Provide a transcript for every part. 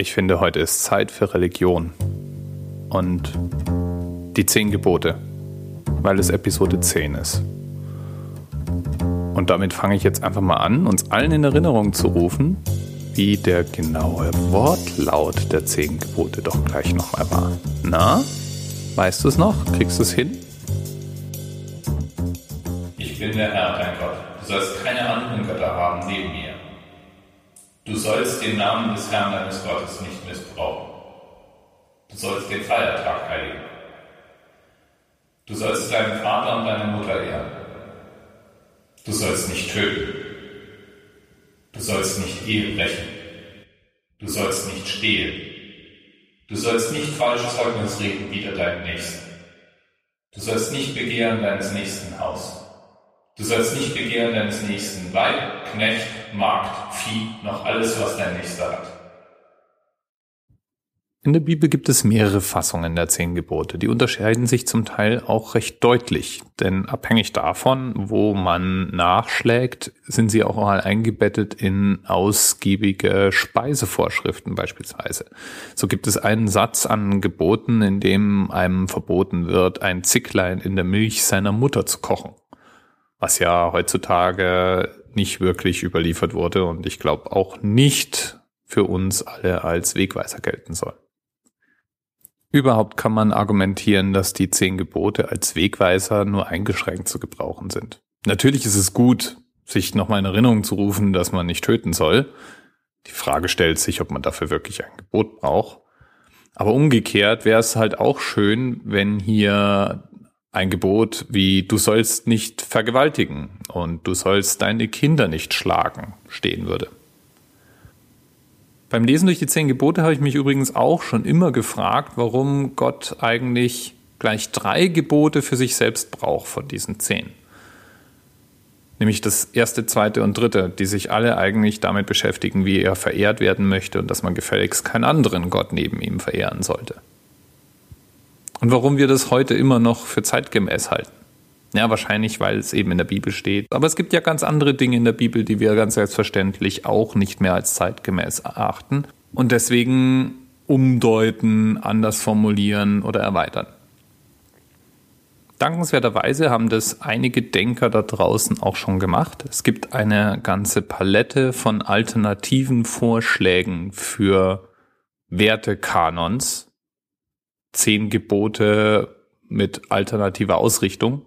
Ich finde, heute ist Zeit für Religion. Und die zehn Gebote, weil es Episode 10 ist. Und damit fange ich jetzt einfach mal an, uns allen in Erinnerung zu rufen, wie der genaue Wortlaut der zehn Gebote doch gleich nochmal war. Na, weißt du es noch? Kriegst du es hin? Ich bin der Herr, dein Gott. Du sollst keine anderen Götter haben neben mir. Du sollst den Namen des Herrn deines Gottes nicht missbrauchen. Du sollst den Feiertag heiligen. Du sollst deinen Vater und deine Mutter ehren. Du sollst nicht töten. Du sollst nicht Ehe brechen. Du sollst nicht stehlen. Du sollst nicht falsches Zeugnis reden wider deinen Nächsten. Du sollst nicht begehren deines nächsten Haus. Du sollst nicht begehren deines nächsten Weib, Knecht, Magd, Vieh, noch alles, was dein Nächster hat. In der Bibel gibt es mehrere Fassungen der zehn Gebote. Die unterscheiden sich zum Teil auch recht deutlich, denn abhängig davon, wo man nachschlägt, sind sie auch mal eingebettet in ausgiebige Speisevorschriften beispielsweise. So gibt es einen Satz an Geboten, in dem einem verboten wird, ein Zicklein in der Milch seiner Mutter zu kochen was ja heutzutage nicht wirklich überliefert wurde und ich glaube auch nicht für uns alle als Wegweiser gelten soll. Überhaupt kann man argumentieren, dass die zehn Gebote als Wegweiser nur eingeschränkt zu gebrauchen sind. Natürlich ist es gut, sich nochmal in Erinnerung zu rufen, dass man nicht töten soll. Die Frage stellt sich, ob man dafür wirklich ein Gebot braucht. Aber umgekehrt wäre es halt auch schön, wenn hier ein Gebot wie du sollst nicht vergewaltigen und du sollst deine Kinder nicht schlagen stehen würde. Beim Lesen durch die zehn Gebote habe ich mich übrigens auch schon immer gefragt, warum Gott eigentlich gleich drei Gebote für sich selbst braucht von diesen zehn. Nämlich das erste, zweite und dritte, die sich alle eigentlich damit beschäftigen, wie er verehrt werden möchte und dass man gefälligst keinen anderen Gott neben ihm verehren sollte. Und warum wir das heute immer noch für zeitgemäß halten. Ja, wahrscheinlich, weil es eben in der Bibel steht. Aber es gibt ja ganz andere Dinge in der Bibel, die wir ganz selbstverständlich auch nicht mehr als zeitgemäß erachten und deswegen umdeuten, anders formulieren oder erweitern. Dankenswerterweise haben das einige Denker da draußen auch schon gemacht. Es gibt eine ganze Palette von alternativen Vorschlägen für Wertekanons, zehn Gebote mit alternativer Ausrichtung.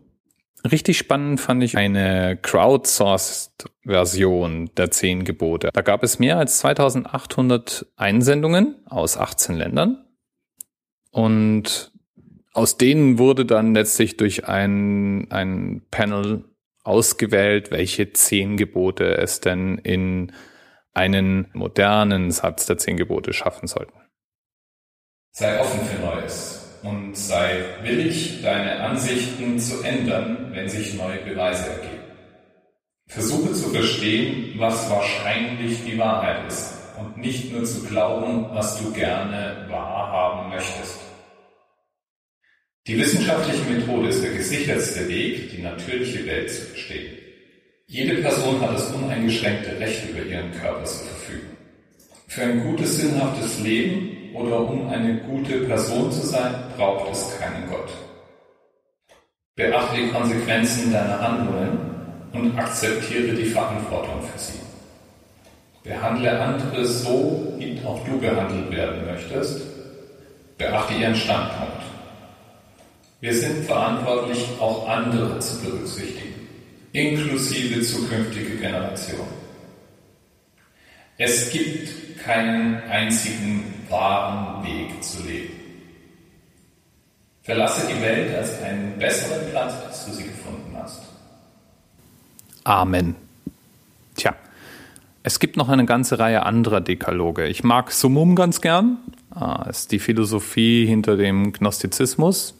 Richtig spannend fand ich eine crowdsourced-Version der zehn Gebote. Da gab es mehr als 2800 Einsendungen aus 18 Ländern und aus denen wurde dann letztlich durch ein, ein Panel ausgewählt, welche zehn Gebote es denn in einen modernen Satz der zehn Gebote schaffen sollten. Sei offen für Neues und sei willig, deine Ansichten zu ändern, wenn sich neue Beweise ergeben. Versuche zu verstehen, was wahrscheinlich die Wahrheit ist und nicht nur zu glauben, was du gerne wahrhaben möchtest. Die wissenschaftliche Methode ist der gesichertste Weg, die natürliche Welt zu verstehen. Jede Person hat das uneingeschränkte Recht über ihren Körper zu verfügen. Für ein gutes, sinnhaftes Leben oder um eine gute Person zu sein, braucht es keinen Gott. Beachte die Konsequenzen deiner Handlungen und akzeptiere die Verantwortung für sie. Behandle andere so, wie auch du behandelt werden möchtest. Beachte ihren Standpunkt. Wir sind verantwortlich, auch andere zu berücksichtigen, inklusive zukünftige Generationen. Es gibt keinen einzigen wahren Weg zu leben. Verlasse die Welt als einen besseren Platz, als du sie gefunden hast. Amen. Tja, es gibt noch eine ganze Reihe anderer Dekaloge. Ich mag Summum ganz gern. Ah, ist die Philosophie hinter dem Gnostizismus,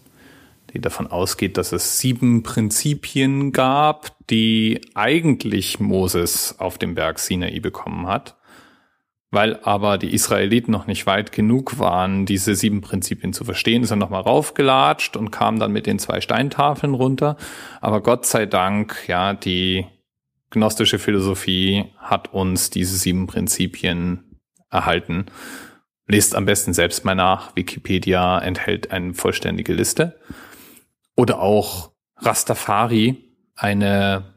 die davon ausgeht, dass es sieben Prinzipien gab, die eigentlich Moses auf dem Berg Sinai bekommen hat weil aber die Israeliten noch nicht weit genug waren, diese sieben Prinzipien zu verstehen, ist er nochmal raufgelatscht und kam dann mit den zwei Steintafeln runter. Aber Gott sei Dank, ja, die gnostische Philosophie hat uns diese sieben Prinzipien erhalten. Lest am besten selbst mal nach. Wikipedia enthält eine vollständige Liste. Oder auch Rastafari, eine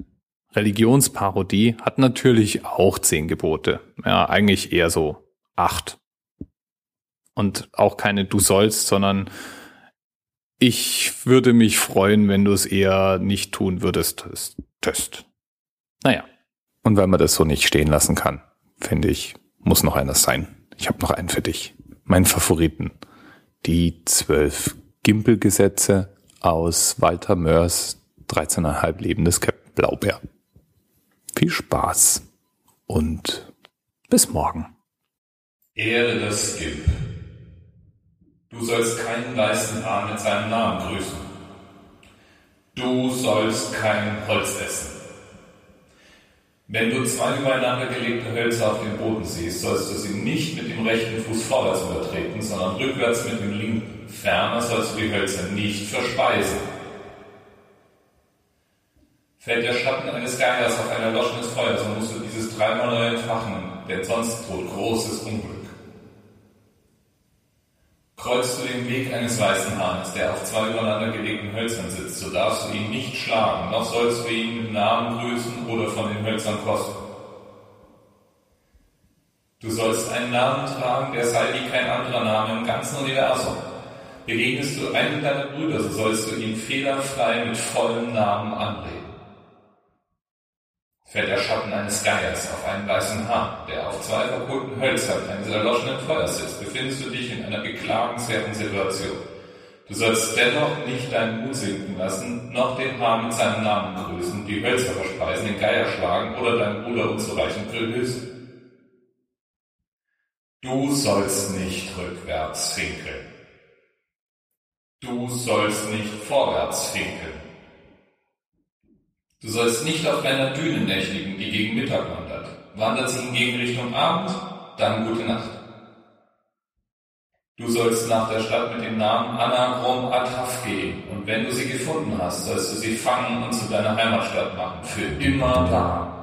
Religionsparodie, hat natürlich auch zehn Gebote. Ja, eigentlich eher so acht. Und auch keine Du sollst, sondern ich würde mich freuen, wenn du es eher nicht tun würdest. Test. Naja. Und weil man das so nicht stehen lassen kann, finde ich, muss noch einer sein. Ich habe noch einen für dich. Mein Favoriten. Die zwölf Gimpelgesetze aus Walter Mörs 13,5 Leben des Captain Blaubeer. Viel Spaß und bis morgen. Ehre das Gimp. Du sollst keinen Leistenhahn mit seinem Namen grüßen. Du sollst kein Holz essen. Wenn du zwei übereinander gelegte Hölzer auf dem Boden siehst, sollst du sie nicht mit dem rechten Fuß vorwärts übertreten, sondern rückwärts mit dem linken. Ferner sollst du die Hölzer nicht verspeisen. Fällt der Schatten eines Geiers auf ein erloschenes Feuer, so musst du dieses dreimal neu entfachen, denn sonst droht großes Unglück. Kreuzst du den Weg eines weißen Hahns, der auf zwei übereinander gelegten Hölzern sitzt, so darfst du ihn nicht schlagen, noch sollst du ihn mit Namen grüßen oder von den Hölzern kosten. Du sollst einen Namen tragen, der sei wie kein anderer Name im ganzen Universum. Begegnest du einem deiner Brüder, so sollst du ihn fehlerfrei mit vollem Namen anreden fällt der Schatten eines Geiers auf einen weißen Hahn, der auf zwei verkohlten Hölzern eines erloschenen Feuers sitzt, befindest du dich in einer beklagenswerten Situation. Du sollst dennoch nicht deinen Mut sinken lassen, noch den Hahn mit seinem Namen grüßen, die Hölzer verspeisen, den Geier schlagen oder deinen Bruder unzureichend grüßen. Du sollst nicht rückwärts finkeln. Du sollst nicht vorwärts finkeln. Du sollst nicht auf deiner Düne nächtigen, die gegen Mittag wandert. Wandert sie hingegen Richtung Abend, dann gute Nacht. Du sollst nach der Stadt mit dem Namen Anagrom Ataf gehen, und wenn du sie gefunden hast, sollst du sie fangen und zu deiner Heimatstadt machen, für immer da.